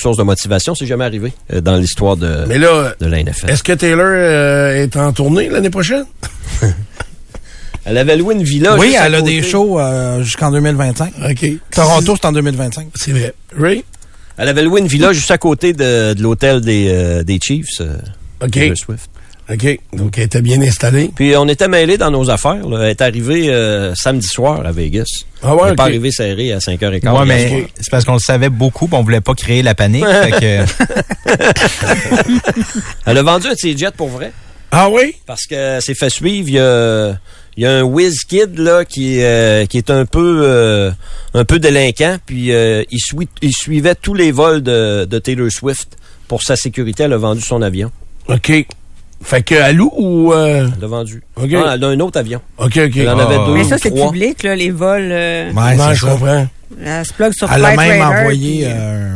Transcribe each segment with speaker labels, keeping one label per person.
Speaker 1: source de motivation. C'est jamais arrivé euh, dans l'histoire de,
Speaker 2: Mais là,
Speaker 1: de la NFL.
Speaker 2: est-ce que Taylor euh, est en tournée l'année prochaine?
Speaker 1: Elle avait loué une villa.
Speaker 3: Oui,
Speaker 1: juste à
Speaker 3: elle a
Speaker 1: côté.
Speaker 3: des shows euh, jusqu'en 2025.
Speaker 2: OK.
Speaker 3: Toronto, c'est en 2025.
Speaker 2: C'est vrai. Ray?
Speaker 1: Elle avait loué une villa juste à côté de, de l'hôtel des, euh, des Chiefs. euh,
Speaker 2: OK.
Speaker 1: Taylor Swift.
Speaker 2: OK. Donc, elle était bien installée.
Speaker 1: Puis on était mêlés dans nos affaires. là. Elle est arrivée euh, samedi soir à Vegas.
Speaker 2: Ah ouais,
Speaker 1: Elle n'est pas
Speaker 2: ok.
Speaker 1: arrivée serrée à 5h15.
Speaker 4: Ouais,
Speaker 1: hier
Speaker 4: mais c'est parce qu'on le savait beaucoup, puis on voulait pas créer la panique. fait que,
Speaker 1: Elle a vendu un de ses jets pour vrai.
Speaker 2: Ah oui?
Speaker 1: Parce que c'est fait suivre. Il y a, il y a un whiz kid là qui, euh, qui est un peu euh, un peu délinquant. Puis euh, il, sui- il suivait tous les vols de, de Taylor Swift. Pour sa sécurité, elle a vendu son avion.
Speaker 2: OK. Fait que à Lou ou... euh,
Speaker 1: Elle l'a vendu.
Speaker 2: OK.
Speaker 1: Non, elle a un autre avion.
Speaker 2: OK, OK.
Speaker 1: Elle en
Speaker 4: Ah.
Speaker 1: avait deux
Speaker 5: Mais ça, c'est public, là, les vols. euh,
Speaker 3: Ouais,
Speaker 2: non,
Speaker 3: c'est
Speaker 2: je
Speaker 3: ça.
Speaker 2: comprends.
Speaker 5: elle se plug sur
Speaker 3: Elle a même envoyé
Speaker 5: puis,
Speaker 3: euh,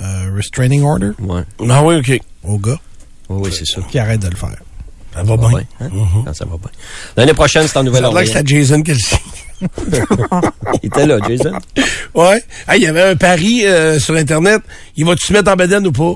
Speaker 3: un restraining order
Speaker 1: Ouais.
Speaker 2: Ah oui, OK.
Speaker 3: au gars
Speaker 1: Oui, oui, c'est ça.
Speaker 3: qui arrête de le faire.
Speaker 2: Ça va
Speaker 1: Ça va
Speaker 2: bien.
Speaker 1: bien, hein? Ah, ça va bien. L'année prochaine, c'est en
Speaker 2: Ça a l'air que
Speaker 1: Nouvelle-Orléans.
Speaker 2: c'était Jason Kelsey.
Speaker 1: Il était là, Jason.
Speaker 2: Ouais. Ah, il y avait un pari euh, sur Internet. Il va-tu se mettre en bedaine ou pas?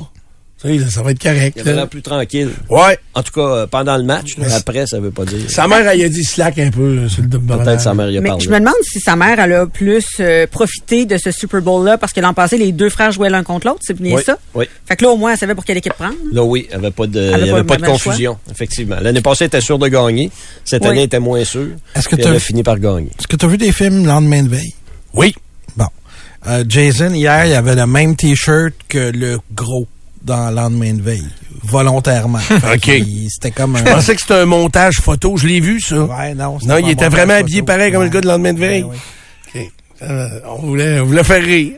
Speaker 2: Ça, ça va être correct.
Speaker 1: Il avait l'air plus tranquille.
Speaker 2: Ouais.
Speaker 1: En tout cas, euh, pendant le match.
Speaker 2: Mais-
Speaker 1: après, ça veut pas dire.
Speaker 2: Sa mère, elle a dit slack un peu euh, sur le double
Speaker 1: Peut-être sa mère y a
Speaker 5: Mais
Speaker 1: parlé.
Speaker 5: je me demande si sa mère, elle a plus euh, profité de ce Super Bowl-là parce que l'an passé, les deux frères jouaient l'un contre l'autre, c'est bien
Speaker 1: Oui,
Speaker 5: ça?
Speaker 1: oui.
Speaker 5: Fait que là, au moins, elle savait pour quelle équipe prendre.
Speaker 1: Là, oui, il n'y avait pas de,
Speaker 5: avait
Speaker 1: il y
Speaker 5: pas-
Speaker 1: avait pas de
Speaker 5: le choix.
Speaker 1: confusion, effectivement. L'année passée, elle était sûre de gagner. Cette
Speaker 5: Oui.
Speaker 1: année, elle était moins sûre.
Speaker 3: Est-ce que
Speaker 1: Puis
Speaker 3: t'as-
Speaker 1: elle a fini par gagner.
Speaker 3: Est-ce que tu as vu des films lendemain de veille?
Speaker 2: Oui.
Speaker 3: Bon. Euh, Jason, hier, il avait le même T-shirt que le gros dans lendemain de veille. Volontairement.
Speaker 2: OK.
Speaker 3: C'était comme un...
Speaker 2: Je pensais que c'était un montage photo. Je l'ai vu, ça.
Speaker 3: Ouais, non.
Speaker 2: Non, il était vraiment
Speaker 3: photo.
Speaker 2: habillé pareil comme le gars de lendemain de veille.
Speaker 3: Ouais, ouais.
Speaker 2: OK. Euh, on, voulait, on voulait faire rire.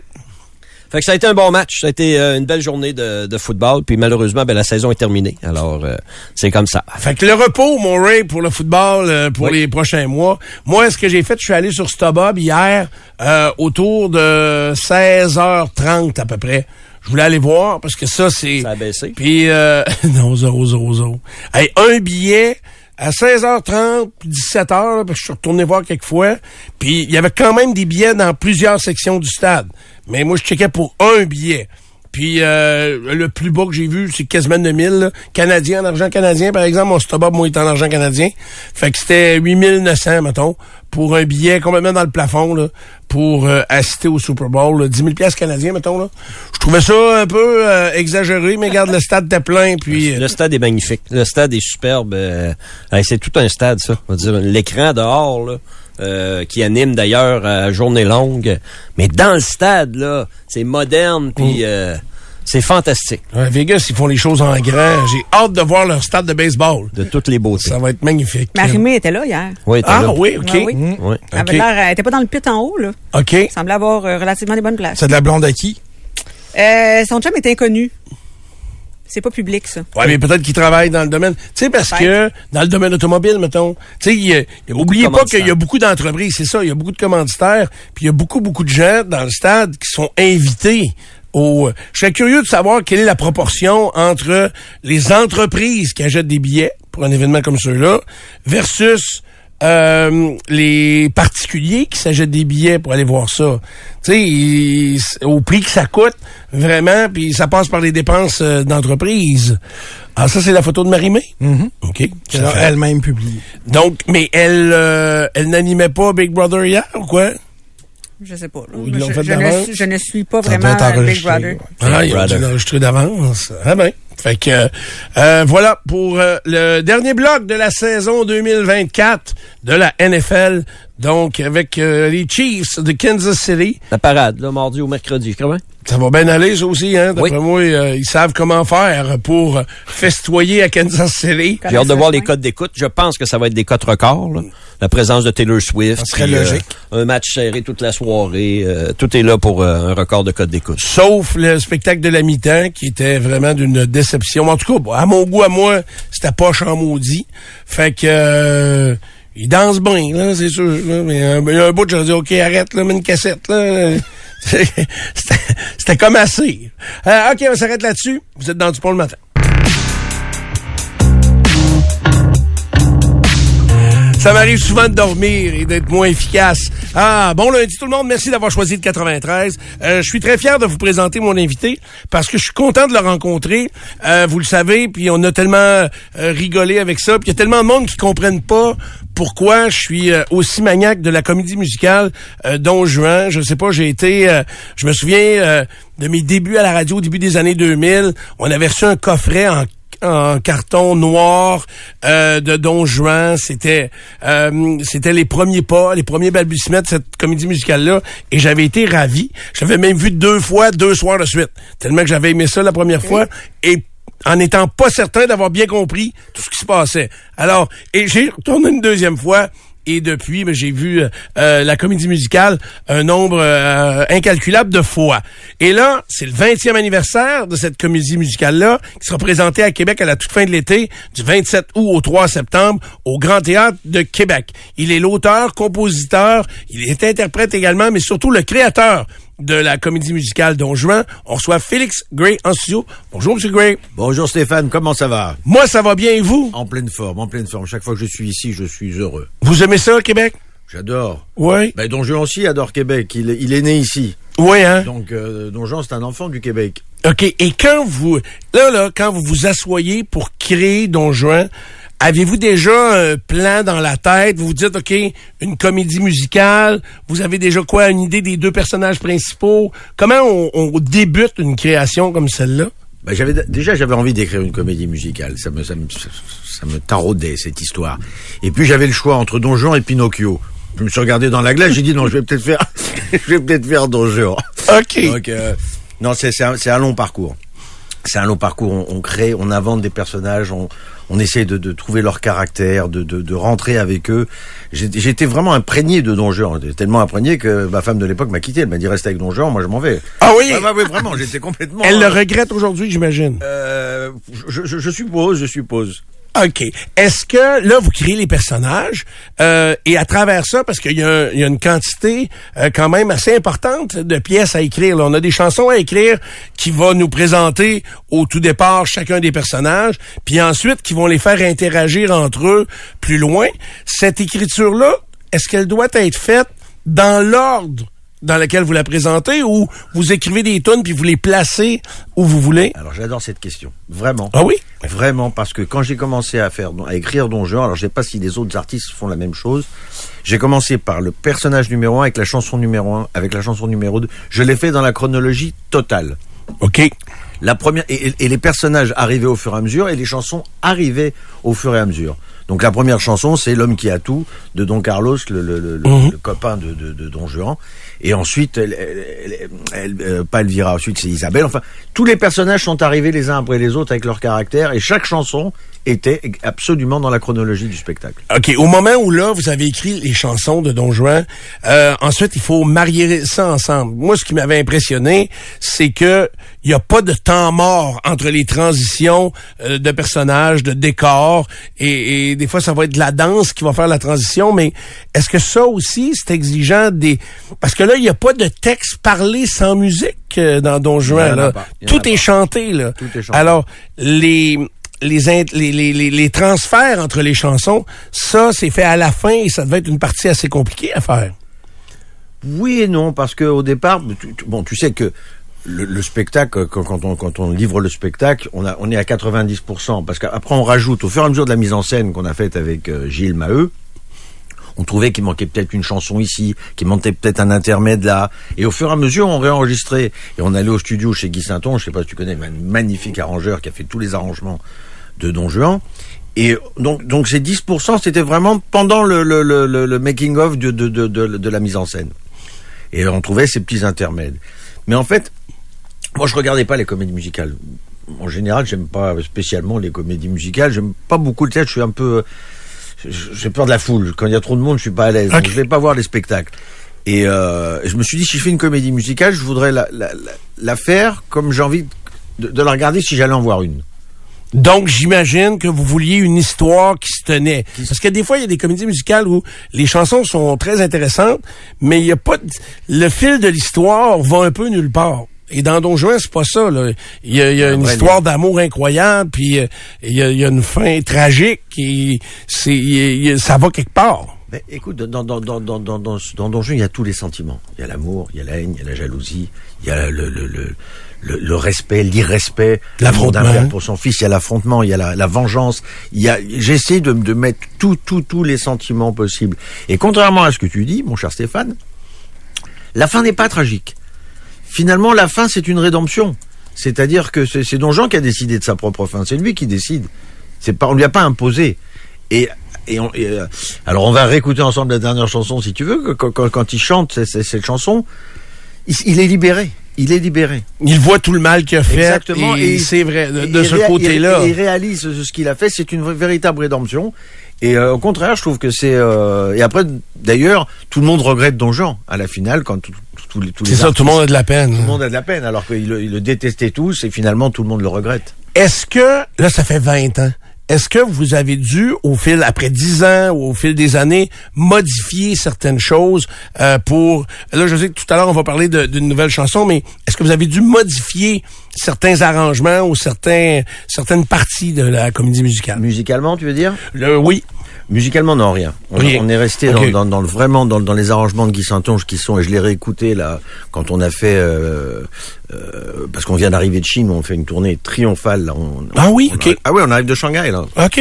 Speaker 1: Fait que ça a été un bon match. Ça a été euh, une belle journée de, de football. Puis malheureusement, ben, la saison est terminée. Alors, euh, c'est comme ça.
Speaker 2: Fait que le repos, mon Ray, pour le football, euh, pour
Speaker 1: Oui.
Speaker 2: les prochains mois. Moi, ce que j'ai fait, je suis allé sur StubHub hier, euh, autour de 16h30 à peu près. Je voulais aller voir, parce que ça, c'est...
Speaker 1: Ça a baissé.
Speaker 2: Puis, euh, non, zéro, zéro, zéro. Hey, un billet à 16h30, puis 17h, là, parce que je suis retourné voir quelques fois. Puis, il y avait quand même des billets dans plusieurs sections du stade. Mais moi, je checkais pour un billet. Puis, euh, le plus bas que j'ai vu, c'est quasiment 9000. là. Canadien, en argent canadien, par exemple. Mon stop moi, il est en argent canadien. Fait que c'était 8900, mettons, pour un billet complètement dans le plafond, là, pour euh, assister au Super Bowl. là. 10 000 piastres canadiens, mettons, là. Je trouvais ça un peu euh, exagéré, mais regarde, le stade était plein, puis... euh,
Speaker 1: Le stade est magnifique. Le stade est superbe. euh, hey, c'est tout un stade, ça. On va dire l'écran dehors, là, euh, qui anime d'ailleurs à journée longue. Mais dans le stade, là, c'est moderne, puis euh, c'est fantastique.
Speaker 2: Ouais, Vegas, ils font les choses en grand. J'ai hâte de voir leur stade de baseball.
Speaker 1: De toutes les beautés.
Speaker 2: Ça va être magnifique.
Speaker 5: Marimé était là hier.
Speaker 1: Oui, t'es
Speaker 2: Ah
Speaker 1: là.
Speaker 2: oui, OK.
Speaker 5: Ah oui.
Speaker 1: Oui.
Speaker 5: Elle avait
Speaker 2: OK.
Speaker 5: l'air, elle était pas dans le pit en haut, là.
Speaker 2: OK.
Speaker 5: Elle semblait avoir euh, relativement des bonnes places.
Speaker 3: C'est de la blonde à qui?
Speaker 5: Euh, son chum est inconnu. C'est pas public, ça.
Speaker 2: Ouais, mais peut-être qu'ils travaillent dans le domaine. Tu sais, parce que dans le domaine automobile, mettons, tu sais, oubliez pas qu'il y a beaucoup d'entreprises, c'est ça, il y a beaucoup de commanditaires, puis il y a beaucoup, beaucoup de gens dans le stade qui sont invités au... Je serais curieux de savoir quelle est la proportion entre les entreprises qui achètent des billets pour un événement comme celui-là versus euh, les particuliers qui s'achètent des billets pour aller voir ça. Tu sais, au prix que ça coûte, vraiment, puis ça passe par les dépenses euh, d'entreprise. Ah, ça, c'est la photo de? OK.
Speaker 3: Qu'elle a
Speaker 2: fait-
Speaker 3: elle-même publié.
Speaker 2: Donc, mais elle, euh, elle n'animait pas Big Brother hier, ou quoi?
Speaker 5: Je sais pas. là.
Speaker 2: Ou ils l'ont
Speaker 5: Je,
Speaker 2: fait
Speaker 5: je ne, suis- je ne suis pas
Speaker 3: Ça
Speaker 5: vraiment Big Brother.
Speaker 3: ouais.
Speaker 2: Ah, ils ont dû l'enregistrer d'avance. Ah ben. Fait que euh, voilà pour euh, le dernier bloc de la saison 2024 de la NFL. Donc avec euh, les Chiefs de Kansas City.
Speaker 1: La parade, là, mardi au mercredi, comment?
Speaker 2: Ça va bien aller, ça aussi, hein? D'après
Speaker 1: Oui.
Speaker 2: moi, euh, ils savent comment faire pour festoyer à Kansas City.
Speaker 1: J'ai hâte de voir les codes d'écoute. Je pense que ça va être des cotes records. là. La présence de Taylor Swift.
Speaker 3: Ça serait
Speaker 1: puis, euh,
Speaker 3: logique.
Speaker 1: un match serré toute la soirée. euh, tout est là pour euh, un record de codes d'écoute.
Speaker 2: Sauf le spectacle de la mi-temps, qui était vraiment d'une déception. En tout cas, à mon goût, à moi, c'était pas en maudit. Fait que... euh, il danse bien, là, c'est sûr. Là, mais il y a un bout, j'ai dit, OK, arrête, là, mets une cassette, là. C'était c'était comme assez. Euh, OK, on s'arrête là-dessus. Vous êtes dans du pont le matin. Ça m'arrive souvent de dormir et d'être moins efficace. Ah, bon lundi tout le monde, merci d'avoir choisi le 93. Euh, je suis très fier de vous présenter mon invité parce que je suis content de le rencontrer. Euh, vous le savez, puis on a tellement euh, rigolé avec ça, puis il y a tellement de monde qui comprennent pas pourquoi je suis euh, aussi maniaque de la comédie musicale euh, Don Juan. Je sais pas, j'ai été, euh, je me souviens de mes débuts à la radio au début des années 2000. On avait reçu un coffret en en carton noir euh, de Don Juan. C'était euh, c'était les premiers pas, les premiers balbutiements de cette comédie musicale-là. Et j'avais été ravi. J'avais même vu deux fois, deux soirs de suite. Tellement que j'avais aimé ça la première fois. Et en n'étant pas certain d'avoir bien compris tout ce qui se passait. Alors, et j'ai retourné une deuxième fois. Et depuis, ben, j'ai vu euh, euh, la comédie musicale un nombre euh, incalculable de fois. Et là, c'est le 20e anniversaire de cette comédie musicale-là, qui sera présentée à Québec à la toute fin de l'été, du 27 août au 3 septembre, au Grand Théâtre de Québec. Il est l'auteur, compositeur, il est interprète également, mais surtout le créateur de la comédie musicale Don Juan. On reçoit Félix Gray en studio. Bonjour, Monsieur Gray.
Speaker 6: Bonjour Stéphane, comment ça va?
Speaker 2: Moi, ça va bien et vous?
Speaker 6: En pleine forme, en pleine forme. Chaque fois que je suis ici, je suis heureux.
Speaker 2: Vous aimez ça, Québec?
Speaker 6: J'adore.
Speaker 2: Oui.
Speaker 6: Ben, Don Juan aussi adore Québec. Il, est- il est né ici.
Speaker 2: Oui, hein?
Speaker 6: Donc, euh, Don Juan, c'est un enfant du Québec.
Speaker 2: OK. Et quand vous, là, là, quand vous vous asseyez pour créer Don Juan, avez-vous déjà un plan dans la tête? Vous vous dites, OK, une comédie musicale. Vous avez déjà quoi, une idée des deux personnages principaux? Comment on, on débute une création comme celle-là?
Speaker 6: Ben, j'avais déjà j'avais envie d'écrire une comédie musicale. Ça me ça me ça me taraudait cette histoire. Et puis j'avais le choix entre Don Juan et Pinocchio. Je me suis regardé dans la glace, j'ai dit non, je vais peut-être faire je vais peut-être faire Don Juan.
Speaker 2: OK.
Speaker 6: Donc euh, non, c'est c'est un, c'est un long parcours. C'est un long parcours. On, on crée, on invente des personnages, on, on essaie de, de trouver leur caractère, de, de, de rentrer avec eux. J'ai- J'étais vraiment imprégné de Don Juan, J'étais tellement imprégné que ma femme de l'époque m'a quitté. Elle m'a dit reste avec Don Juan, moi je m'en vais.
Speaker 2: Ah oui?
Speaker 6: Ah, bah oui, vraiment, j'étais complètement.
Speaker 2: Elle le regrette aujourd'hui, j'imagine.
Speaker 6: Euh, je, je, je suppose, je suppose.
Speaker 2: OK. Est-ce que là, vous créez les personnages euh, et à travers ça, parce qu'il y, a une quantité euh, quand même assez importante de pièces à écrire. là. On a des chansons à écrire qui vont nous présenter au tout départ chacun des personnages, puis ensuite qui vont les faire interagir entre eux plus loin. Cette écriture-là, est-ce qu'elle doit être faite dans l'ordre dans lequel vous la présentez ou vous écrivez des tunes puis vous les placez où vous voulez?
Speaker 6: Alors j'adore cette question, vraiment.
Speaker 2: Ah oui?
Speaker 6: Vraiment, parce que quand j'ai commencé à faire, à écrire Don Juan, alors je sais pas si les autres artistes font la même chose. J'ai commencé par le personnage numéro un avec la chanson numéro un, avec la chanson numéro deux. Je l'ai fait dans la chronologie totale.
Speaker 2: OK.
Speaker 6: La première et les personnages arrivaient au fur et à mesure et les chansons arrivaient au fur et à mesure. Donc la première chanson, c'est L'homme qui a tout de Don Carlos, le, le- le- le-
Speaker 2: Mhm.
Speaker 6: le copain de, de, de Don Juan. Et ensuite, elle, elle- elle- elle- euh, pas Elvira, ensuite c'est Isabelle. Enfin, tous les personnages sont arrivés les uns après les autres avec leur caractère et chaque chanson était absolument dans la chronologie du spectacle.
Speaker 2: OK. Au moment où là, vous avez écrit les chansons de Don Juan, euh, ensuite, il faut marier ça ensemble. Moi, ce qui m'avait impressionné, c'est que il n'y a pas de temps mort entre les transitions euh, de personnages, de décors, et, et des fois, ça va être de la danse qui va faire la transition, mais est-ce que ça aussi, c'est exigeant des... Parce que là, il n'y a pas de texte parlé sans musique euh, dans Don Juan. Là. Tout est chanté, là.
Speaker 6: Tout est chanté.
Speaker 2: Alors, les les, les, les, les, transferts entre les chansons, ça, c'est fait à la fin et ça devait être une partie assez compliquée à faire.
Speaker 6: Oui et non, parce que au départ, tu- bon, tu sais que le, le spectacle, quand, on, livre le spectacle, on, est à 90%, parce qu'après on rajoute, au fur et à mesure de la mise en scène qu'on a faite avec euh, Gilles Maheu, on trouvait qu'il manquait peut-être une chanson ici, qu'il manquait peut-être un intermède là, et au fur et à mesure on réenregistrait, et on allait au studio chez Guy Sainton, je sais pas si tu connais, un magnifique arrangeur qui a fait tous les arrangements de Don Juan, et donc, ces 10%, c'était vraiment pendant le, making-of de, de la mise en scène. Et on trouvait ces petits intermèdes. Mais en fait, moi je regardais pas les comédies musicales. En général, j'aime pas spécialement les comédies musicales. J'aime pas beaucoup le théâtre. Je suis un peu, j'ai peur de la foule. Quand il y a trop de monde, je suis pas à l'aise. Donc,
Speaker 2: Ok.
Speaker 6: je vais pas voir les spectacles. Et euh, je me suis dit, si je fais une comédie musicale, je voudrais la, la, la, la faire comme j'ai envie de, de la regarder si j'allais en voir une.
Speaker 2: Donc, j'imagine que vous vouliez une histoire qui se tenait. Parce que des fois, il y a des comédies musicales où les chansons sont très intéressantes, mais il y a pas de- le fil de l'histoire va un peu nulle part. Et dans Don Juan, c'est pas ça. Là. Il y a, il y a une
Speaker 6: vrai
Speaker 2: histoire d'amour incroyable, puis euh, il y, a, il y a une fin tragique, et c'est, ça va quelque part.
Speaker 6: Mais écoute, dans, dans, dans, dans, dans, dans, dans Don Juan, il y a tous les sentiments. Il y a l'amour, il y a la haine, il y a la jalousie, il y a le, le, le, le, le respect, l'irrespect, l'amour d'un
Speaker 2: L'affrontement.
Speaker 6: père pour son fils, il y a l'affrontement, il y a la, la vengeance. Il y a, j'essaie de, de mettre tout, tout, tous les sentiments possibles. Et contrairement à ce que tu dis, mon cher Stéphane, la fin n'est pas tragique. Finalement, la fin, c'est une rédemption. C'est-à-dire que c'est Don Juan qui a décidé de sa propre fin. C'est lui qui décide. C'est pas, on lui a pas imposé. Et, et, on- et, euh, alors, on va réécouter ensemble la dernière chanson, si tu veux. Quand, quand, quand il chante cette, chanson, il, il est libéré. Il est libéré.
Speaker 2: Il voit tout le mal qu'il a fait.
Speaker 6: Exactement.
Speaker 2: Et,
Speaker 6: Et-
Speaker 2: c'est vrai, de, ce côté-là.
Speaker 6: Il, il réalise ce, qu'il a fait. C'est une véritable rédemption. Et euh, au contraire, je trouve que c'est. euh, et après, d'ailleurs, tout le monde regrette Don Juan à la finale quand tout- tous les tous les
Speaker 2: C'est ça, tout le monde a de la peine.
Speaker 6: tout le monde a de la peine, alors qu'ils le, le détestaient tous et finalement tout le monde le regrette.
Speaker 2: Est-ce que, là, ça fait 20 ans, est-ce que vous avez dû, au fil, après 10 ans ou au fil des années, modifier certaines choses euh, pour... Là, je sais que tout à l'heure, on va parler d'une nouvelle chanson, mais est-ce que vous avez dû modifier certains arrangements ou certains, certaines parties de la comédie musicale?
Speaker 6: Musicalement, tu veux dire?
Speaker 2: Le, oui.
Speaker 6: Musicalement, non, rien. On, est resté dans, dans, dans le, vraiment dans, dans les arrangements de Guy Saintonge qui sont, et je l'ai réécouté là, quand on a fait, euh, euh, parce qu'on vient d'arriver de Chine, où on fait une tournée triomphale. Là, on-
Speaker 2: Ah oui,
Speaker 6: on
Speaker 2: ok.
Speaker 6: ah oui, on arrive de Shanghai là.
Speaker 2: OK.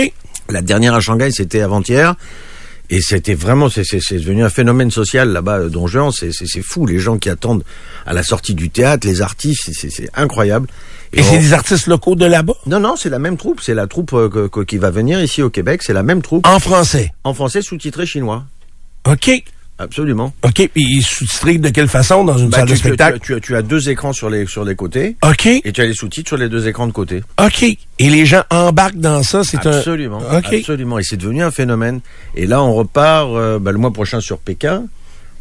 Speaker 6: La dernière à Shanghai, c'était avant-hier. Et c'était vraiment, c'est c'est- c'est devenu un phénomène social là-bas, euh, Don Juan. C'est c'est- c'est fou, les gens qui attendent à la sortie du théâtre, les artistes, c'est incroyable.
Speaker 2: Et c'est
Speaker 6: on-
Speaker 2: des artistes locaux de là-bas?
Speaker 6: Non, non, c'est la même troupe. C'est la troupe euh, que- qui va venir ici au Québec. C'est la même troupe.
Speaker 2: En français?
Speaker 6: En français, sous-titré chinois.
Speaker 2: OK.
Speaker 6: Absolument.
Speaker 2: OK. Puis sous-titré de quelle façon dans une
Speaker 6: Bah,
Speaker 2: salle
Speaker 6: tu,
Speaker 2: de
Speaker 6: tu,
Speaker 2: spectacle?
Speaker 6: tu as, tu as deux écrans sur les, sur les côtés.
Speaker 2: OK.
Speaker 6: Et tu as les sous-titres sur les deux écrans de côté.
Speaker 2: OK. Et les gens embarquent dans ça. C'est un...
Speaker 6: Absolument.
Speaker 2: OK.
Speaker 6: Absolument. Et c'est devenu un phénomène. Et là, on repart euh, bah, le mois prochain sur Pékin.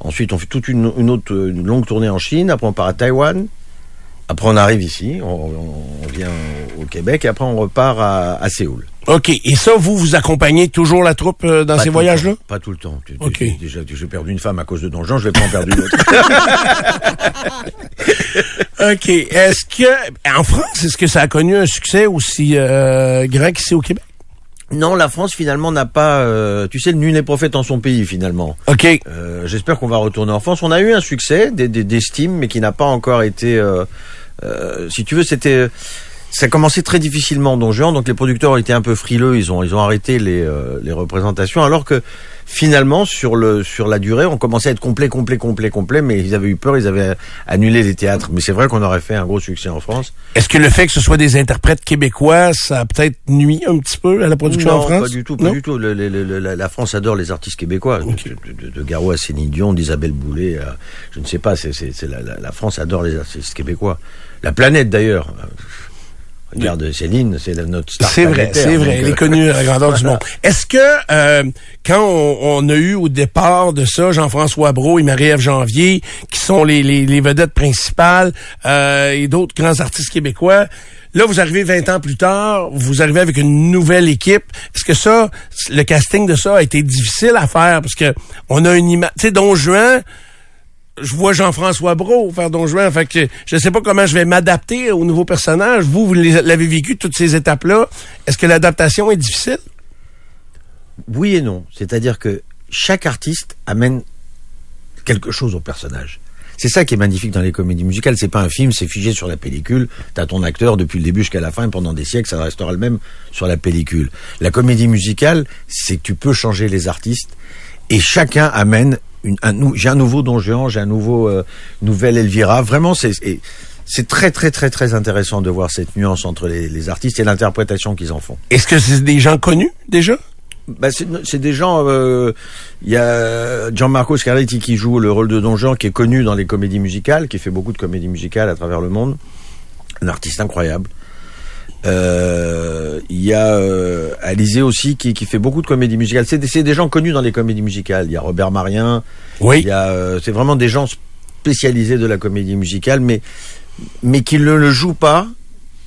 Speaker 6: Ensuite, on fait toute une, une autre une longue tournée en Chine. Après, on part à Taïwan. Après, on arrive ici. On, on- vient au Québec. Et après, on repart à, à Séoul.
Speaker 2: OK. Et ça, vous, vous accompagnez toujours la troupe euh, dans
Speaker 6: Pas
Speaker 2: ces voyages-là?
Speaker 6: Pas tout le temps.
Speaker 2: OK.
Speaker 6: Déjà, j'ai perdu une femme à cause de Don Juan, je vais pas en perdre une autre.
Speaker 2: OK. Est-ce que, en France, est-ce que ça a connu un succès aussi euh, grand qu'ici au Québec?
Speaker 6: Non, la France, finalement, n'a pas... euh, tu sais, le nul n'est prophète en son pays, finalement.
Speaker 2: OK.
Speaker 6: Euh, J'espère qu'on va retourner en France. On a eu un succès des- des- d'estime, mais qui n'a pas encore été. euh, euh, si tu veux, c'était. Ça a commencé très difficilement Don Juan, donc les producteurs ont été un peu frileux, ils ont ils ont arrêté les euh, les représentations, alors que finalement sur le sur la durée, on commençait à être complet, complet, complet, complet, mais ils avaient eu peur, ils avaient annulé les théâtres. Mais c'est vrai qu'on aurait fait un gros succès en France.
Speaker 2: Est-ce que le fait que ce soit des interprètes québécois, ça a peut-être nuit un petit peu à la production
Speaker 6: non,
Speaker 2: en France?
Speaker 6: pas du tout, pas
Speaker 2: Non?
Speaker 6: du tout. Le- le- le- la, France adore les artistes québécois, de, de, de, de Garot à Céline Dion, d'Isabelle Boulay, à- je ne sais pas. C'est, c'est, c'est la, la, la France adore les artistes québécois. La planète d'ailleurs. Regarde Céline, c'est notre star
Speaker 2: C'est vrai, c'est vrai. Elle est connue à la grandeur du monde. Est-ce que euh, quand on, on a eu au départ de ça Jean-François Brault et Marie-Ève Janvier, qui sont les, les, les vedettes principales, euh, et d'autres grands artistes québécois, là vous arrivez 20 ans plus tard, vous arrivez avec une nouvelle équipe. Est-ce que ça, le casting de ça a été difficile à faire? Parce que on a une image, tu sais, Don Juan je vois Jean-François Brault faire Don Juan, fait que je sais pas comment je vais m'adapter au nouveau personnage. Vous, vous l'avez vécu toutes ces étapes-là. Est-ce que l'adaptation est difficile?
Speaker 6: Oui et non. C'est-à-dire que chaque artiste amène quelque chose au personnage. C'est ça qui est magnifique dans les comédies musicales. C'est pas un film, c'est figé sur la pellicule. T'as ton acteur depuis le début jusqu'à la fin pendant des siècles, ça restera le même sur la pellicule. La comédie musicale, c'est que tu peux changer les artistes et chacun amène une, un, j'ai un nouveau Don Juan, j'ai un nouveau euh, nouvelle Elvira. Vraiment, c'est c'est très très très très intéressant de voir cette nuance entre les, les artistes et l'interprétation qu'ils en font.
Speaker 2: Est-ce que c'est des gens connus déjà?
Speaker 6: Bah, c'est c'est des gens. euh, Il y a Gianmarco Scarletti qui joue le rôle de Don Juan, qui est connu dans les comédies musicales, qui fait beaucoup de comédies musicales à travers le monde. Un artiste incroyable. Euh, Il y a euh, Alizé aussi qui, qui fait beaucoup de comédies musicales. C'est des, des gens connus dans les comédies musicales. Il y a Robert Marien.
Speaker 2: Oui.
Speaker 6: Il y a, euh, c'est vraiment des gens spécialisés de la comédie musicale, mais mais qui ne le jouent pas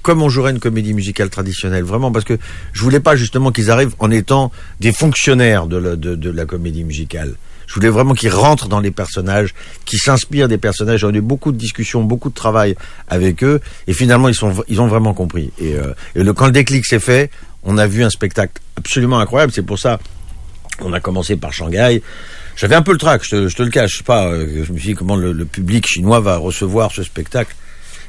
Speaker 6: comme on jouerait une comédie musicale traditionnelle. Vraiment, parce que je voulais pas justement qu'ils arrivent en étant des fonctionnaires de la, de, de la comédie musicale. Je voulais vraiment qu'ils rentrent dans les personnages, qu'ils s'inspirent des personnages. J'ai eu beaucoup de discussions, beaucoup de travail avec eux, et finalement ils sont, ils ont vraiment compris. Et, euh, et le, quand le déclic s'est fait, on a vu un spectacle absolument incroyable. C'est pour ça, on a commencé par Shanghai. J'avais un peu le trac, je te, je le cache pas. euh, Je me suis dit comment le public chinois va recevoir ce spectacle.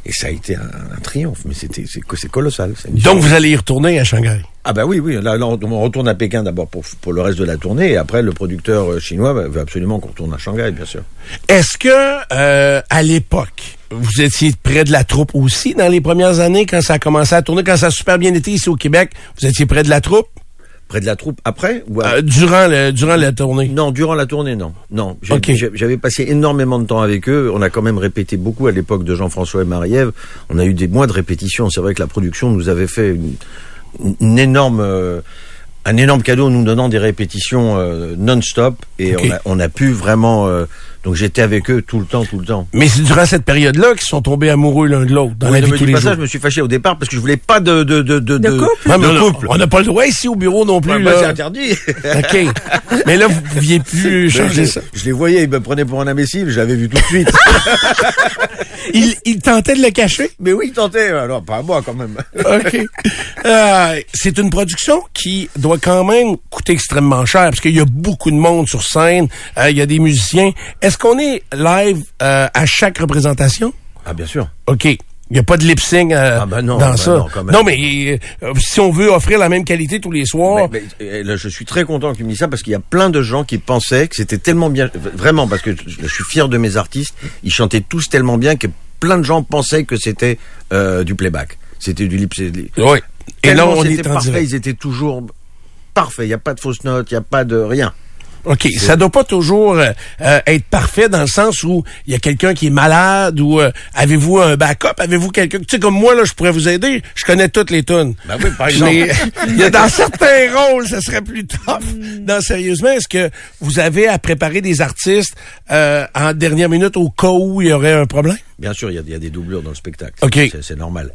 Speaker 6: Et ça a été un, un triomphe, mais c'était c'est colossal.
Speaker 2: Donc, vous allez y retourner à Shanghai?
Speaker 6: ah bah oui, oui. Là, là, on retourne à Pékin d'abord pour, pour le reste de la tournée, et après le producteur euh, chinois veut absolument qu'on retourne à Shanghai, bien sûr.
Speaker 2: Est-ce que, euh, à l'époque, vous étiez près de la troupe aussi dans les premières années quand ça a commencé à tourner, quand ça a super bien été ici au Québec? Vous étiez près de la troupe?
Speaker 6: Près de la troupe après ou
Speaker 2: Euh, durant, le, durant la tournée?
Speaker 6: Non, durant la tournée, non. J'avais passé énormément de temps avec eux. On a quand même répété beaucoup à l'époque de Jean-François et Marie-Ève. On a eu des mois de répétition. C'est vrai que la production nous avait fait une, une énorme, euh, un énorme cadeau en nous donnant des répétitions euh, non-stop. Et
Speaker 2: Ok.
Speaker 6: on, a, on a pu vraiment. Donc j'étais avec eux tout le temps, tout le temps.
Speaker 2: Mais c'est durant cette période-là qu'ils sont tombés amoureux l'un de l'autre, dans
Speaker 6: Oui,
Speaker 2: la
Speaker 6: ne
Speaker 2: vie tous les
Speaker 6: pas ça,
Speaker 2: jours.
Speaker 6: je me suis fâché au départ parce que je voulais pas de de de de,
Speaker 5: De couple?
Speaker 2: Mais
Speaker 6: de couple.
Speaker 2: On n'a pas le droit ici au bureau non plus.
Speaker 6: Bah, c'est interdit.
Speaker 2: OK. Mais là, vous pouviez plus changer ça.
Speaker 6: je les voyais, ils me prenaient pour un imbécile, je l'avais vu tout de suite.
Speaker 2: Il, il tentait de le cacher?
Speaker 6: Mais oui, ils tentaient, alors pas à moi quand même.
Speaker 2: OK. Euh, c'est une production qui doit quand même coûter extrêmement cher parce qu'il y a beaucoup de monde sur scène, euh, il y a des musiciens. Est-ce qu'on est live euh, à chaque représentation?
Speaker 6: Ah bien sûr.
Speaker 2: OK. Il n'y a pas de lip sync euh,
Speaker 6: Ah, ben non,
Speaker 2: dans
Speaker 6: ben
Speaker 2: ça.
Speaker 6: non,
Speaker 2: non, mais euh, si on veut offrir la même qualité tous les soirs,
Speaker 6: Mais- mais, là, je suis très content que tu me dises ça parce qu'il y a plein de gens qui pensaient que c'était tellement bien, vraiment parce que je, je suis fier de mes artistes, ils chantaient tous tellement bien que plein de gens pensaient que c'était du playback, c'était du lip sync.
Speaker 2: oui. Et là, on est en
Speaker 6: parfait, ils étaient toujours parfaits. Il n'y a pas de fausses notes, il n'y a pas de rien.
Speaker 2: OK. Ça doit pas toujours euh, euh, être parfait dans le sens où il y a quelqu'un qui est malade ou euh, avez-vous un backup? Avez-vous quelqu'un... Tu sais, comme moi, là, je pourrais vous aider. Je connais toutes les tunes.
Speaker 6: Ben oui, par
Speaker 2: Mais il y a dans certains rôles, ça serait plus tough. Non, sérieusement, est-ce que vous avez à préparer des artistes euh, en dernière minute au cas où il y aurait un problème?
Speaker 6: Bien sûr, il y y a des doublures dans le spectacle.
Speaker 2: Ok.
Speaker 6: C'est- C'est normal.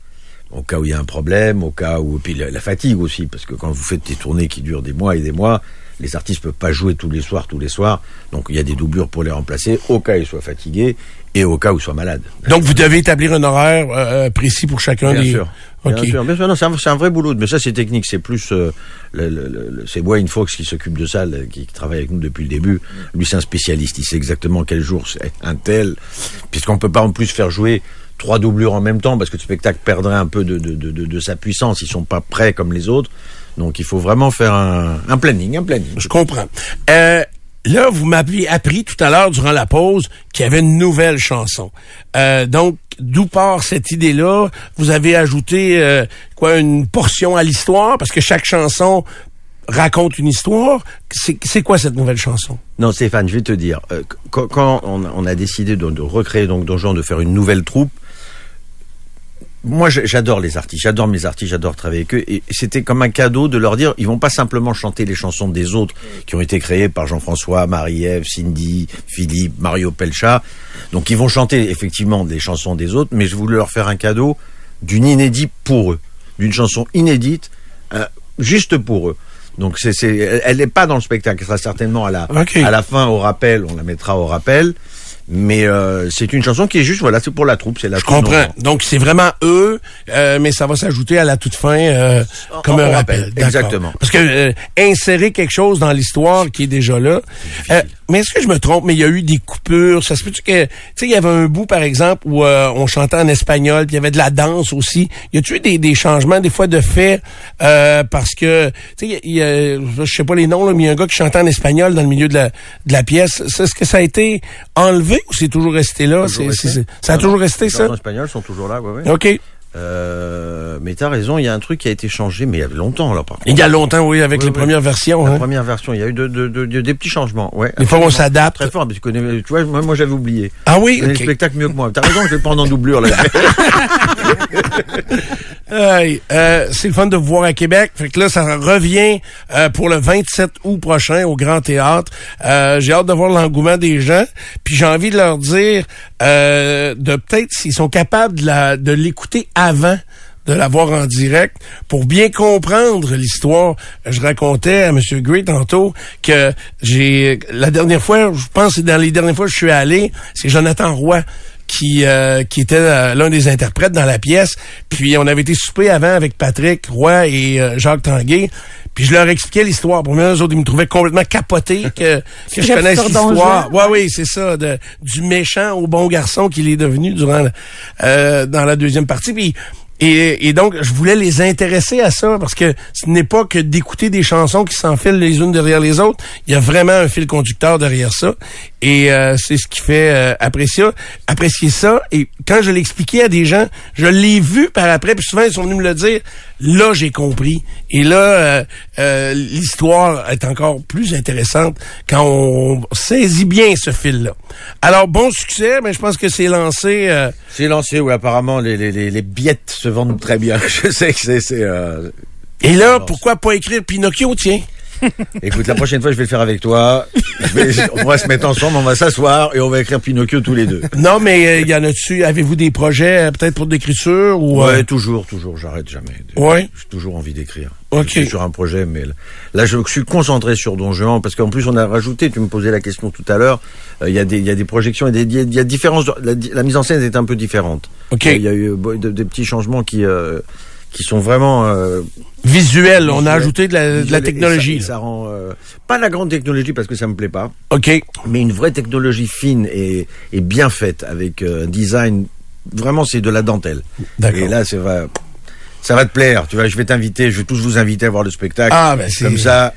Speaker 6: Au cas où il y a un problème, au cas où... Puis la, la fatigue aussi, parce que quand vous faites des tournées qui durent des mois et des mois, les artistes peuvent pas jouer tous les soirs, tous les soirs. Donc il y a des doublures pour les remplacer, au cas où ils soient fatigués et au cas où ils soient malades.
Speaker 2: Donc, vous devez établir un horaire euh, précis pour chacun
Speaker 6: Bien
Speaker 2: des...
Speaker 6: sûr. Bien sûr, bien sûr. Non, c'est un, vrai boulot. Mais ça, c'est technique. C'est plus, euh, le, le- le- c'est Wayne Fox qui s'occupe de ça, qui, qui travaille avec nous depuis le début. Lui, c'est un spécialiste. Il sait exactement quel jour c'est un tel. Puisqu'on peut pas en plus faire jouer trois doublures en même temps parce que le spectacle perdrait un peu de, de, de, de- sa puissance. Ils sont pas prêts comme les autres. Donc, il faut vraiment faire un, un planning, un planning.
Speaker 2: Je comprends. Euh, là, vous m'aviez appris tout à l'heure durant la pause qu'il y avait une nouvelle chanson. Euh, donc, d'où part cette idée-là? Vous avez ajouté euh, quoi une portion à l'histoire? Parce que chaque chanson raconte une histoire. C'est c'est quoi cette nouvelle chanson?
Speaker 6: Non, Stéphane, je vais te dire, euh, quand, quand on, a- on a décidé de, de recréer donc Donjon, de faire une nouvelle troupe, moi j'adore les artistes, j'adore mes artistes, j'adore travailler avec eux, et c'était comme un cadeau de leur dire, ils vont pas simplement chanter les chansons des autres qui ont été créées par Jean-François, Marie-Ève, Cindy, Philippe, Mario Pelcha, donc ils vont chanter effectivement des chansons des autres, mais je voulais leur faire un cadeau d'une inédit pour eux, d'une chanson inédite, euh, juste pour eux. Donc c'est, c'est, elle- n'est pas dans le spectacle, elle sera certainement à la, à la fin au rappel, on la mettra au rappel. Mais euh, c'est une chanson qui est juste, voilà, c'est pour la troupe, c'est la
Speaker 2: Je
Speaker 6: troupe
Speaker 2: comprends. Donc, c'est vraiment eux, euh, mais ça va s'ajouter à la toute fin euh, comme un
Speaker 6: rappel,
Speaker 2: rappel.
Speaker 6: Exactement.
Speaker 2: Parce que euh, insérer quelque chose dans l'histoire qui est déjà là. Mais est-ce que je me trompe, mais il y a eu des coupures? Ça se peut-tu que... Tu sais, il y avait un bout, par exemple, où euh, on chantait en espagnol, puis il y avait de la danse aussi. Y a-tu eu des, des changements, des fois, de fait? euh, parce que, tu sais, il y a- je sais pas les noms, là, mais il y a un gars qui chantait en espagnol dans le milieu de la, de la pièce. Est-ce que ça a été enlevé ou c'est toujours resté là?
Speaker 6: Toujours
Speaker 2: ça a
Speaker 6: Non,
Speaker 2: toujours resté,
Speaker 6: Les
Speaker 2: ça?
Speaker 6: chansons espagnoles sont toujours là, ouais.
Speaker 2: OK.
Speaker 6: Euh, mais t'as raison, il y a un truc qui a été changé, mais il y a longtemps, là, par contre.
Speaker 2: Il y a longtemps, oui, avec
Speaker 6: Oui,
Speaker 2: les
Speaker 6: oui.
Speaker 2: premières versions.
Speaker 6: La
Speaker 2: hein.
Speaker 6: première version, il y a eu de, de- de- de- des petits changements, ouais.
Speaker 2: Des fois, on s'adapte.
Speaker 6: Très fort, tu connais, tu vois, moi, moi j'avais oublié.
Speaker 2: Ah oui?
Speaker 6: Tu connais
Speaker 2: OK.
Speaker 6: le spectacle mieux que moi. T'as raison, je vais prendre en doublure, là.
Speaker 2: Hey, euh, c'est le fun de vous voir à Québec. Fait que là, ça revient euh, pour le 27 août prochain au Grand Théâtre. Euh, j'ai hâte de voir l'engouement des gens. Puis j'ai envie de leur dire euh, de peut-être s'ils sont capables de la- de l'écouter avant de la voir en direct pour bien comprendre l'histoire. Je racontais à M. Gray tantôt que j'ai la dernière fois, je pense que dans les dernières fois que je suis allé, c'est Jonathan Roy qui euh, qui était euh, l'un des interprètes dans la pièce. Puis on avait été souper avant avec Patrick Roy et euh, Jacques Tanguay. Puis je leur expliquais l'histoire. Pour moi, eux autres, ils me trouvaient complètement capoté que, que je connaisse l'histoire. Ouais, oui, c'est ça, de, du méchant au bon garçon qu'il est devenu durant euh, dans la deuxième partie. Puis et, et donc, je voulais les intéresser à ça parce que ce n'est pas que d'écouter des chansons qui s'enfilent les unes derrière les autres. Il y a vraiment un fil conducteur derrière ça. Et euh, c'est ce qui fait euh, apprécier, apprécier ça. Et quand je l'expliquais à des gens, je l'ai vu par après. Puis souvent, ils sont venus me le dire. Là, j'ai compris. Et là, euh, euh, l'histoire est encore plus intéressante quand on saisit bien ce fil-là. Alors, bon succès. Mais je pense que c'est lancé... euh,
Speaker 6: C'est lancé, oui, apparemment, les, les, les, les billettes se vendent très bien. Je sais que c'est... c'est, euh,
Speaker 2: Et là, pourquoi pas écrire Pinocchio, tiens?
Speaker 6: Écoute, la prochaine fois, je vais le faire avec toi. Je vais- on va se mettre ensemble, on va s'asseoir et on va écrire Pinocchio tous les deux.
Speaker 2: Non, mais euh, il y en a-dessus. Avez-vous des projets euh, peut-être pour d'écriture ou euh,
Speaker 6: Ouais, toujours, toujours, j'arrête jamais.
Speaker 2: Ouais.
Speaker 6: J'ai toujours envie d'écrire.
Speaker 2: Ok.
Speaker 6: Je suis sur un projet, mais là, je, suis concentré sur Don Juan, parce qu'en plus, on a rajouté, tu me posais la question tout à l'heure, euh, il y, a des- il y a des projections, il y a des, il y a différences, la, la mise en scène est un peu différente.
Speaker 2: Ok.
Speaker 6: Il y a eu euh, des petits changements qui, euh, qui sont vraiment... euh,
Speaker 2: visuel On a
Speaker 6: visuels.
Speaker 2: ajouté de la, de la
Speaker 6: visuels,
Speaker 2: technologie.
Speaker 6: Ça, ça rend euh, pas la grande technologie parce que ça me plaît pas,
Speaker 2: OK.
Speaker 6: mais une vraie technologie fine et, et bien faite avec euh, un design. Vraiment, c'est de la dentelle.
Speaker 2: D'accord.
Speaker 6: Et là, ça va, ça va te plaire. Tu vois, je vais t'inviter, je vais tous vous inviter à voir le spectacle.
Speaker 2: Ah, ben, c'est-
Speaker 6: Comme ça,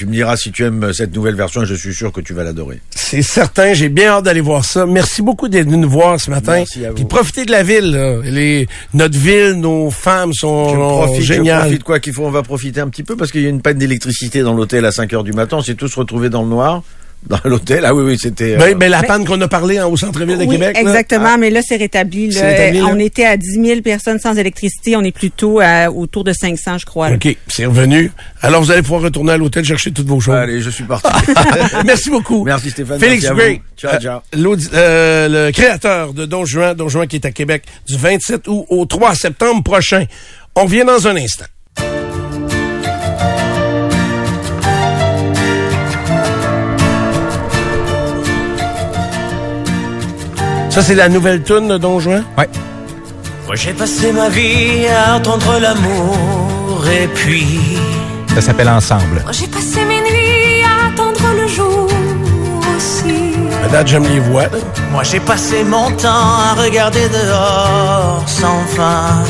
Speaker 6: tu me diras si tu aimes cette nouvelle version. Je suis sûr que tu vas l'adorer.
Speaker 2: C'est certain. J'ai bien hâte d'aller voir ça. Merci beaucoup d'être venu nous voir ce matin.
Speaker 6: Merci à vous.
Speaker 2: Puis profitez de la ville. là. Les, notre ville, nos femmes sont
Speaker 6: Je profite, je
Speaker 2: géniales.
Speaker 6: profite quoi qu'il faut. On va profiter un petit peu parce qu'il y a une panne d'électricité dans l'hôtel à 5 heures du matin. On s'est tous retrouvés dans le noir dans l'hôtel. Ah oui, oui, c'était.
Speaker 2: Ben,
Speaker 6: euh,
Speaker 2: ben, la
Speaker 5: Mais-
Speaker 2: panne qu'on a parlé au centre-ville de
Speaker 5: Oui,
Speaker 2: Québec. là.
Speaker 5: exactement, mais là, c'est rétabli.
Speaker 2: C'est
Speaker 5: Là.
Speaker 2: rétabli, là?
Speaker 5: On était à 10 000 personnes sans électricité. On est plutôt à, autour de 500, je crois. là.
Speaker 2: OK, c'est revenu. Alors, vous allez pouvoir retourner à l'hôtel chercher toutes vos choses.
Speaker 6: Allez, je suis parti.
Speaker 2: Merci beaucoup.
Speaker 6: Merci Stéphane.
Speaker 2: Félix
Speaker 6: merci
Speaker 2: Gray.
Speaker 6: Ciao, ciao.
Speaker 2: euh, l'audi- euh, le créateur de Don Juan, Don Juan qui est à Québec du 27 août au 3 septembre prochain. On revient dans un instant. Ça, c'est la nouvelle tune de Don Juan?
Speaker 4: Ouais.
Speaker 7: Moi j'ai passé ma vie à attendre l'amour et puis
Speaker 4: Ça s'appelle Ensemble.
Speaker 8: Moi, j'ai passé mes nuits à attendre le jour aussi.
Speaker 2: À date, j'aime les voix.
Speaker 7: moi j'ai passé mon temps à regarder dehors sans fin.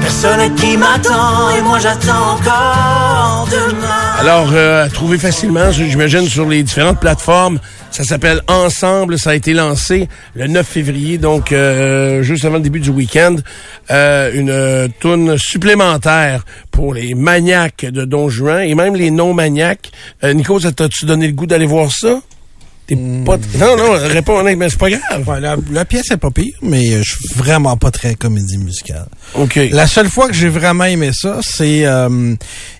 Speaker 7: Personne qui m'attend et moi j'attends encore demain.
Speaker 2: Alors, euh, à trouver facilement, j'imagine, sur les différentes plateformes. Ça s'appelle Ensemble. Ça a été lancé le 9 février, donc euh, juste avant le début du week-end. Euh, une euh, toune supplémentaire pour les maniaques de Don Juan et même les non-maniaques. Euh, Nico, ça t'a-tu donné le goût d'aller voir ça? T'es pas... Non, non, réponds, mais c'est pas grave.
Speaker 3: Ouais, la, la pièce est pas pire, mais euh, je suis vraiment pas très comédie musicale.
Speaker 2: OK.
Speaker 3: La seule fois que j'ai vraiment aimé ça, c'est euh,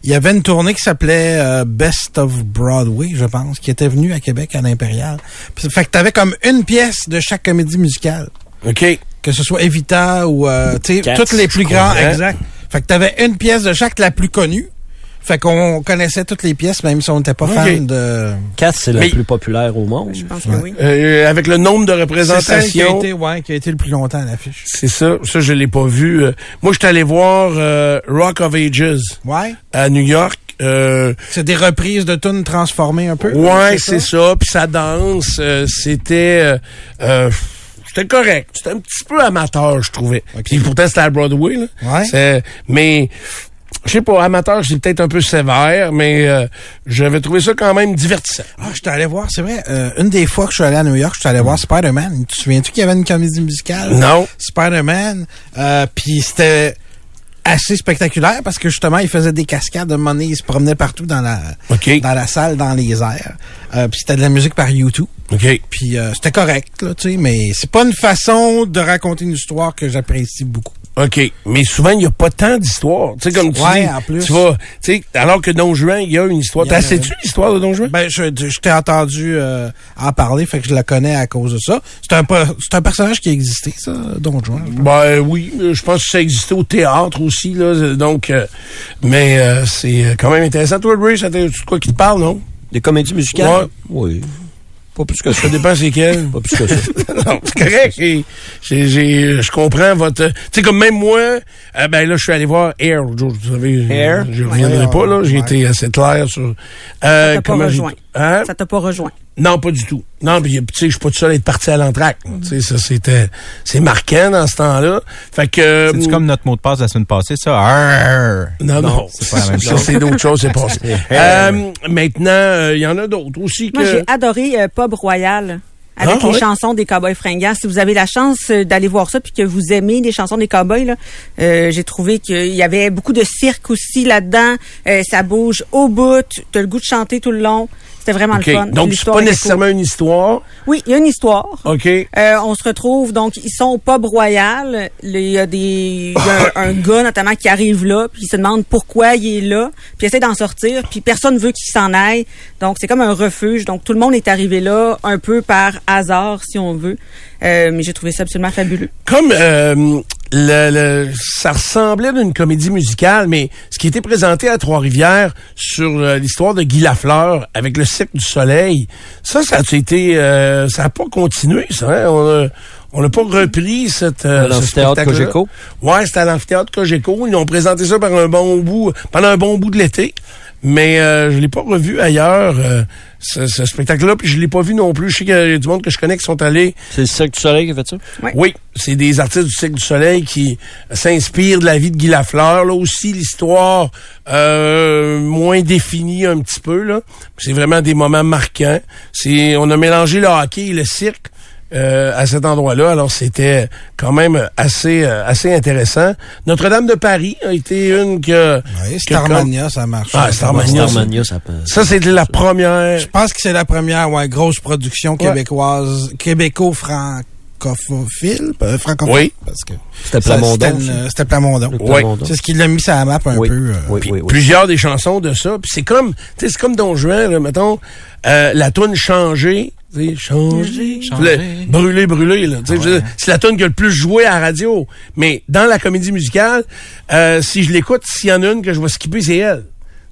Speaker 3: il y avait une tournée qui s'appelait euh, Best of Broadway, je pense, qui était venue à Québec à l'Impérial. Fait que t'avais comme une pièce de chaque comédie musicale,
Speaker 2: OK.
Speaker 3: que ce soit Evita ou euh, tu sais toutes les plus grands,
Speaker 2: comprends.
Speaker 3: exact. Fait que t'avais une pièce de chaque la plus connue. Fait qu'on connaissait toutes les pièces, même si on n'était pas fan de.
Speaker 1: Cass, c'est la plus populaire au monde.
Speaker 5: Je pense que oui.
Speaker 2: Euh, avec le nombre de
Speaker 3: C'est celle qui a
Speaker 2: représentations...
Speaker 3: été, ouais, qui a été le plus longtemps à l'affiche.
Speaker 2: C'est ça. Ça, je l'ai pas vu. Euh, moi, je suis allé voir euh, Rock of Ages
Speaker 3: Ouais.
Speaker 2: à New York. Euh,
Speaker 3: C'est des reprises de tunes transformées un peu.
Speaker 2: ouais, c'est ça? Puis ça danse. euh, c'était... euh, euh, c'était correct. C'était un petit peu amateur, je trouvais. Puis pourtant, c'était à Broadway. Là.
Speaker 3: Ouais.
Speaker 2: C'est- Mais... Je sais pas, amateur, c'est peut-être un peu sévère, mais euh, j'avais trouvé ça quand même divertissant.
Speaker 3: Ah, je suis allé voir, c'est vrai, euh, une des fois que je suis allé à New York, je suis allé voir Spider-Man. Tu te souviens-tu qu'il y avait une comédie musicale?
Speaker 2: Non.
Speaker 3: Spider-Man. Euh, Puis c'était assez spectaculaire parce que justement, il faisait des cascades de monnaie, il se promenait partout dans la, dans la salle, dans les airs. Euh, Puis c'était de la musique par YouTube.
Speaker 2: OK.
Speaker 3: Puis euh, c'était correct, là, tu sais, mais c'est pas une façon de raconter une histoire que j'apprécie beaucoup.
Speaker 2: OK. Mais souvent, il n'y a pas tant d'histoires. Tu sais, comme tu
Speaker 3: Ouais,
Speaker 2: dis,
Speaker 3: en plus.
Speaker 2: tu vas, tu sais, alors que Don Juan, il y a une histoire. T'as
Speaker 3: a-
Speaker 2: sais-tu l'histoire de Don Juan?
Speaker 3: Ben, je, je t'ai entendu euh, en parler, fait que je la connais à cause de ça. C'est un, c'est un personnage qui existait, ça, Don Juan.
Speaker 2: Ben oui, je pense que ça existait au théâtre aussi, là. Donc, euh, mais euh, c'est euh, quand même intéressant. Toi, Ray, c'est de quoi qui te parle, non?
Speaker 1: Des comédies musicales? Oui. Pas plus que ça.
Speaker 2: Ça dépend c'est quel.
Speaker 1: Pas plus que ça.
Speaker 2: non, c'est correct. Je comprends votre. Tu sais, comme même moi, euh, ben là, je suis allé voir Air. Vous savez,
Speaker 1: Air?
Speaker 2: Je reviendrai
Speaker 3: Ouais,
Speaker 2: pas là. J'ai
Speaker 3: ouais.
Speaker 2: été assez clair sur. Euh,
Speaker 5: pas rejoint.
Speaker 2: Hein?
Speaker 5: Ça t'a pas rejoint.
Speaker 2: Non, pas du tout. Non, puis tu sais, je suis pas tout seul à être parti à l'entraque. Tu sais, ça c'était, c'est marquant dans ce temps-là. Fait que. euh,
Speaker 4: C'est comme notre mot de passe la semaine passée, ça? Arr!
Speaker 2: Non, non,
Speaker 4: c'est pas la même
Speaker 2: ça, c'est d'autres choses, c'est passé. Euh, maintenant, euh, il y en a d'autres aussi que.
Speaker 5: Moi, j'ai adoré euh, Pub Royal. Avec
Speaker 2: Ah,
Speaker 5: les chansons des Cowboys fringants. Si vous avez la chance euh, d'aller voir ça puis que vous aimez les chansons des Cowboys, là, euh, j'ai trouvé qu'il y avait beaucoup de cirque aussi là-dedans. Euh, ça bouge au bout. Tu as le goût de chanter tout le long. C'était vraiment le fun.
Speaker 2: Donc, c'est pas nécessairement une histoire.
Speaker 5: Oui, il y a une histoire.
Speaker 2: OK.
Speaker 5: Euh, on se retrouve, donc, ils sont au pub royal. Il y a des, il y a un, un gars, notamment, qui arrive là, puis il se demande pourquoi il est là, puis il essaie d'en sortir, puis personne veut qu'il s'en aille. Donc, c'est comme un refuge. Donc, tout le monde est arrivé là, un peu par hasard, si on veut. Euh, mais j'ai trouvé ça absolument fabuleux.
Speaker 2: Comme euh, le, le- ça ressemblait d'une comédie musicale, mais ce qui était présenté à Trois-Rivières sur euh, l'histoire de Guy Lafleur avec le Cirque du Soleil, ça, ça a été, euh, ça a pas continué, ça. hein? On a, on n'a pas repris cette euh, ce
Speaker 1: l'amphithéâtre. Cogeco?
Speaker 2: Ouais, c'était à l'amphithéâtre Cogeco. Ils ont présenté ça par un bon bout, pendant un bon bout de l'été. Mais euh, je l'ai pas revu ailleurs, euh, ce, ce spectacle-là, puis je l'ai pas vu non plus. Je sais qu'il y a du monde que je connais qui sont allés
Speaker 1: C'est le Cirque du Soleil qui a fait ça?
Speaker 5: Ouais.
Speaker 2: oui, c'est des artistes du Cirque du Soleil qui s'inspirent de la vie de Guy Lafleur. Là aussi, l'histoire euh, moins définie un petit peu. là. C'est vraiment des moments marquants. C'est, on a mélangé le hockey et le cirque. Euh, à cet endroit-là, alors c'était quand même assez euh, assez intéressant. Notre-Dame de Paris a été une que
Speaker 3: Oui,
Speaker 2: que
Speaker 3: Starmania, ça marche.
Speaker 2: Ah, Starmania,
Speaker 1: Starmania, ça peut.
Speaker 2: ça c'était la première.
Speaker 3: Je pense que c'est la première ouais, grosse production québécoise, québéco-francophile, euh, francophone.
Speaker 2: Oui.
Speaker 3: Parce que
Speaker 1: C'était
Speaker 3: ça,
Speaker 1: Plamondon.
Speaker 3: C'était c'était Plamondon.
Speaker 1: Plamondon.
Speaker 3: C'est ce qui l'a mis sur la map un
Speaker 1: Oui.
Speaker 3: peu. euh,
Speaker 1: Oui, oui, oui.
Speaker 2: plusieurs des chansons de ça. Puis c'est comme, tu sais, c'est comme Don Juan, là, mettons, euh, la toune changée, changer,
Speaker 4: Changer.
Speaker 2: Le- brûler, brûler, là. Je C'est la toune qui a le plus joué à la radio. Mais dans la comédie musicale, euh, si je l'écoute, s'il y en a une que je vais skipper, c'est elle.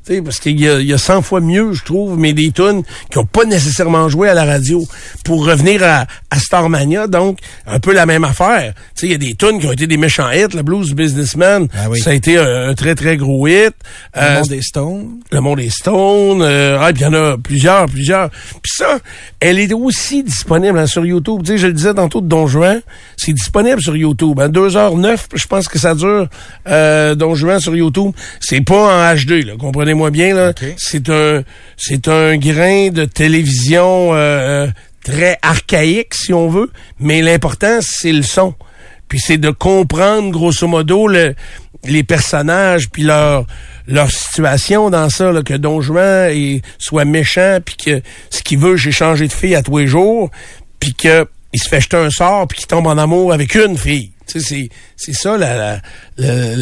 Speaker 2: Tu sais, parce qu'il y y a 100 fois mieux, je trouve, mais des tunes qui ont pas nécessairement joué à la radio. Pour revenir à, à Starmania, donc, un peu la même affaire. Il y a des tunes qui ont été des méchants hits. Le Blues Businessman,
Speaker 3: Ah oui.
Speaker 2: ça a été un, un très, très gros hit.
Speaker 3: Le
Speaker 2: Euh,
Speaker 3: monde des Stones.
Speaker 2: le monde des Stones, euh, ah, il y en a plusieurs, plusieurs. Puis ça, elle est aussi disponible hein, sur YouTube. Tu sais, je le disais tantôt de Don Juan, c'est disponible sur YouTube. À 2h09, je pense que ça dure, euh, Don Juan sur YouTube. C'est pas en HD, là, comprenez-moi bien. là. C'est un, c'est un grain de télévision euh, euh, très archaïque, si on veut, mais l'important, c'est le son. Puis c'est de comprendre, grosso modo, le- les personnages, puis leur leur situation dans ça, là, que Don Juan est- soit méchant, puis que ce qu'il veut, j'ai changé de fille à tous les jours, puis que il se fait jeter un sort, puis qu'il tombe en amour avec une fille. Tu sais, c'est, c'est ça la, la- le,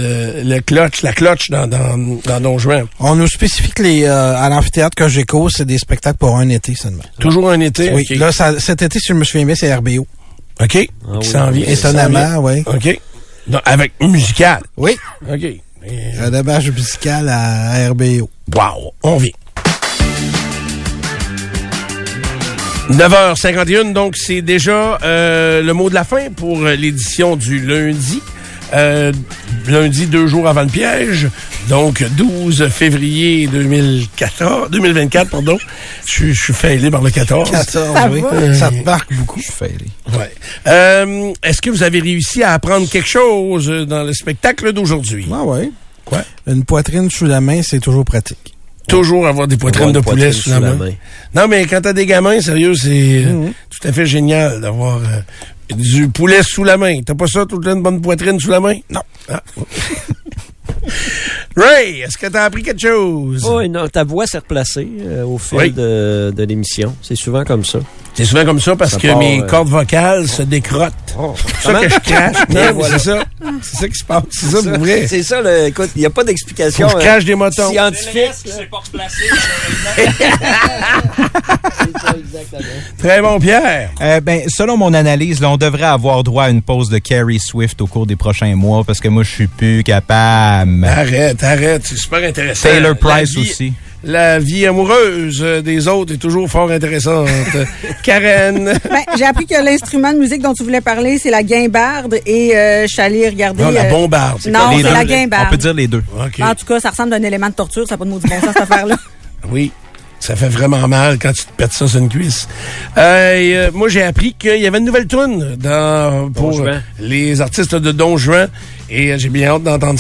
Speaker 2: le, le clutch, la clutch dans, dans, dans Don Juan.
Speaker 3: On nous spécifie que les, euh, à l'amphithéâtre Cogeco, c'est des spectacles pour un été seulement.
Speaker 2: Toujours un été?
Speaker 3: Oui, là, ça, cet été, si je me souviens bien, c'est RBO.
Speaker 2: OK.
Speaker 1: Ah
Speaker 2: Qui
Speaker 1: oui.
Speaker 2: s'en vient.
Speaker 3: Étonnamment, oui.
Speaker 2: OK. Donc, avec musical.
Speaker 3: Oui,
Speaker 2: OK.
Speaker 3: Un débat musical à RBO.
Speaker 2: Wow, on vient. 9h51, donc c'est déjà euh, le mot de la fin pour euh, l'édition du lundi. Euh, lundi, deux jours avant le piège. Donc, 12 février 2014, 2024, pardon. Je, suis- je suis failli par le 14.
Speaker 3: 14,
Speaker 5: Ça
Speaker 3: oui.
Speaker 5: va.
Speaker 3: Ça te marque beaucoup.
Speaker 2: Ouais. Euh, Est-ce que vous avez réussi à apprendre quelque chose euh, dans le spectacle d'aujourd'hui?
Speaker 3: Ah ouais.
Speaker 2: Ouais.
Speaker 3: Une poitrine sous la main, c'est toujours pratique.
Speaker 2: Toujours avoir des poitrines
Speaker 1: Avoir
Speaker 2: de poulet
Speaker 1: poitrine
Speaker 2: sous la main. Non, mais quand t'as des gamins, sérieux, c'est euh, tout à fait génial d'avoir euh, du poulet sous la main. T'as pas ça, tout le temps, une bonne poitrine sous la main? Non. Ah. Ray, est-ce que t'as appris quelque chose?
Speaker 1: Oui, non, ta voix s'est replacée euh, au fil
Speaker 2: Oui.
Speaker 1: de, de l'émission. C'est souvent comme ça.
Speaker 2: C'est souvent comme ça parce
Speaker 1: Ça
Speaker 2: que
Speaker 1: part,
Speaker 2: mes
Speaker 1: euh,
Speaker 2: cordes vocales se décrottent.
Speaker 1: Oh.
Speaker 2: C'est ça que je crache.
Speaker 1: Voilà.
Speaker 2: c'est ça. C'est ça qui se passe. C'est ça, vrai.
Speaker 1: C'est ça, là. écoute, il n'y a pas d'explication
Speaker 2: je
Speaker 1: euh,
Speaker 2: crache des motons.
Speaker 1: scientifique.
Speaker 9: c'est pas replacé.
Speaker 2: Très bon, Pierre.
Speaker 4: Euh, ben, selon mon analyse, là, on devrait avoir droit à une pause de Carrie Swift au cours des prochains mois parce que moi, je suis plus capable.
Speaker 2: Arrête, arrête. C'est super intéressant.
Speaker 4: Taylor Price
Speaker 2: vie-
Speaker 4: aussi.
Speaker 2: La vie amoureuse des autres est toujours fort intéressante. Karen.
Speaker 5: Ben, j'ai appris que l'instrument de musique dont tu voulais parler, c'est la guimbarde et euh, je suis allée regarder.
Speaker 2: Non, la
Speaker 5: euh,
Speaker 2: bombarde.
Speaker 5: Non, c'est la guimbarde.
Speaker 4: On peut dire les deux.
Speaker 5: En tout cas, ça ressemble à un élément de torture, ça n'a pas de maudit bon sens, cette affaire-là.
Speaker 2: Oui. Ça fait vraiment mal quand tu te pètes ça sur une cuisse. Euh, et, euh, moi, j'ai appris qu'il y avait une nouvelle tune dans, pour
Speaker 1: Juan.
Speaker 2: les artistes de Don Juan. Et j'ai bien hâte d'entendre